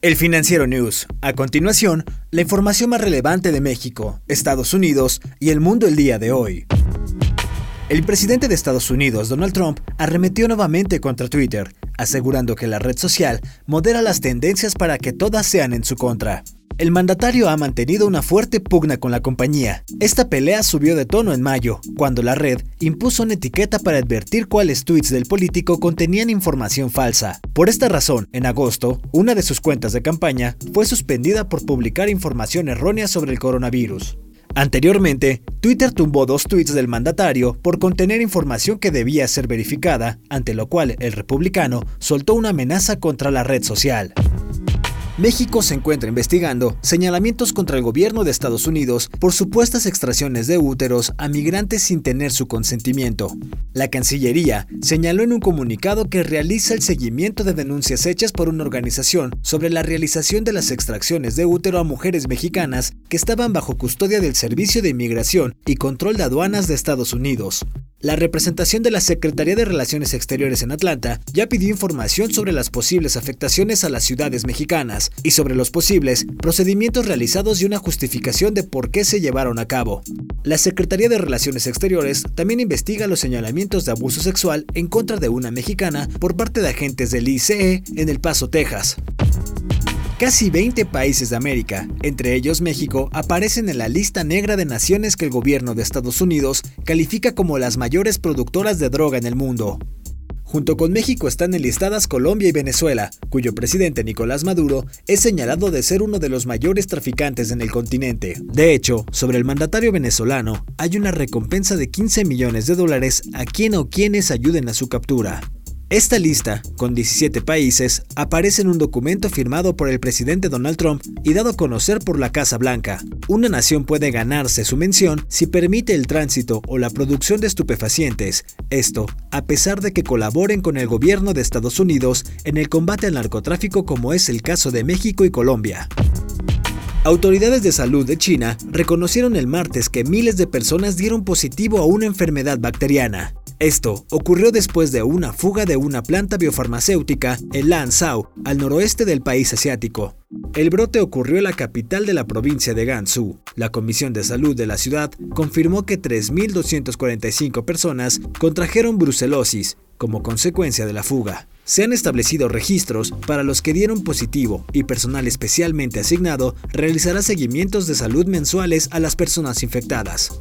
El Financiero News. A continuación, la información más relevante de México, Estados Unidos y el mundo el día de hoy. El presidente de Estados Unidos, Donald Trump, arremetió nuevamente contra Twitter, asegurando que la red social modera las tendencias para que todas sean en su contra. El mandatario ha mantenido una fuerte pugna con la compañía. Esta pelea subió de tono en mayo, cuando la red impuso una etiqueta para advertir cuáles tweets del político contenían información falsa. Por esta razón, en agosto, una de sus cuentas de campaña fue suspendida por publicar información errónea sobre el coronavirus. Anteriormente, Twitter tumbó dos tweets del mandatario por contener información que debía ser verificada, ante lo cual el republicano soltó una amenaza contra la red social. México se encuentra investigando señalamientos contra el gobierno de Estados Unidos por supuestas extracciones de úteros a migrantes sin tener su consentimiento. La Cancillería señaló en un comunicado que realiza el seguimiento de denuncias hechas por una organización sobre la realización de las extracciones de útero a mujeres mexicanas que estaban bajo custodia del Servicio de Inmigración y Control de Aduanas de Estados Unidos. La representación de la Secretaría de Relaciones Exteriores en Atlanta ya pidió información sobre las posibles afectaciones a las ciudades mexicanas y sobre los posibles procedimientos realizados y una justificación de por qué se llevaron a cabo. La Secretaría de Relaciones Exteriores también investiga los señalamientos de abuso sexual en contra de una mexicana por parte de agentes del ICE en El Paso, Texas. Casi 20 países de América, entre ellos México, aparecen en la lista negra de naciones que el gobierno de Estados Unidos califica como las mayores productoras de droga en el mundo. Junto con México están enlistadas Colombia y Venezuela, cuyo presidente Nicolás Maduro es señalado de ser uno de los mayores traficantes en el continente. De hecho, sobre el mandatario venezolano hay una recompensa de 15 millones de dólares a quien o quienes ayuden a su captura. Esta lista, con 17 países, aparece en un documento firmado por el presidente Donald Trump y dado a conocer por la Casa Blanca. Una nación puede ganarse su mención si permite el tránsito o la producción de estupefacientes, esto a pesar de que colaboren con el gobierno de Estados Unidos en el combate al narcotráfico como es el caso de México y Colombia. Autoridades de salud de China reconocieron el martes que miles de personas dieron positivo a una enfermedad bacteriana. Esto ocurrió después de una fuga de una planta biofarmacéutica en Lanzhou, al noroeste del país asiático. El brote ocurrió en la capital de la provincia de Gansu. La Comisión de Salud de la ciudad confirmó que 3.245 personas contrajeron brucelosis como consecuencia de la fuga. Se han establecido registros para los que dieron positivo y personal especialmente asignado realizará seguimientos de salud mensuales a las personas infectadas.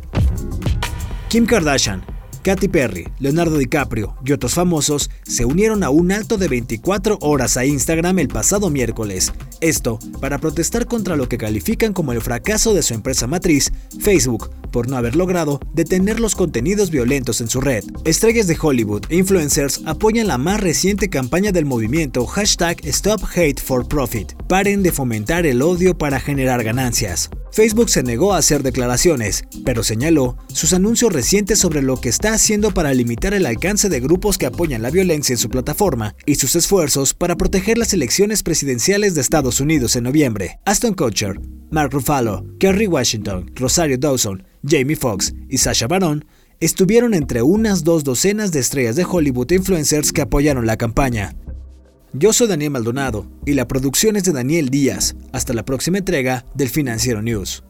Kim Kardashian Katy Perry, Leonardo DiCaprio y otros famosos se unieron a un alto de 24 horas a Instagram el pasado miércoles. Esto para protestar contra lo que califican como el fracaso de su empresa matriz, Facebook, por no haber logrado detener los contenidos violentos en su red. Estrellas de Hollywood e influencers apoyan la más reciente campaña del movimiento hashtag Stop Hate for Profit. Paren de fomentar el odio para generar ganancias. Facebook se negó a hacer declaraciones, pero señaló sus anuncios recientes sobre lo que está haciendo para limitar el alcance de grupos que apoyan la violencia en su plataforma y sus esfuerzos para proteger las elecciones presidenciales de Estados Unidos en noviembre. Aston Kutcher, Mark Ruffalo, Kerry Washington, Rosario Dawson, Jamie Foxx y Sasha Baron estuvieron entre unas dos docenas de estrellas de Hollywood influencers que apoyaron la campaña. Yo soy Daniel Maldonado y la producción es de Daniel Díaz. Hasta la próxima entrega del Financiero News.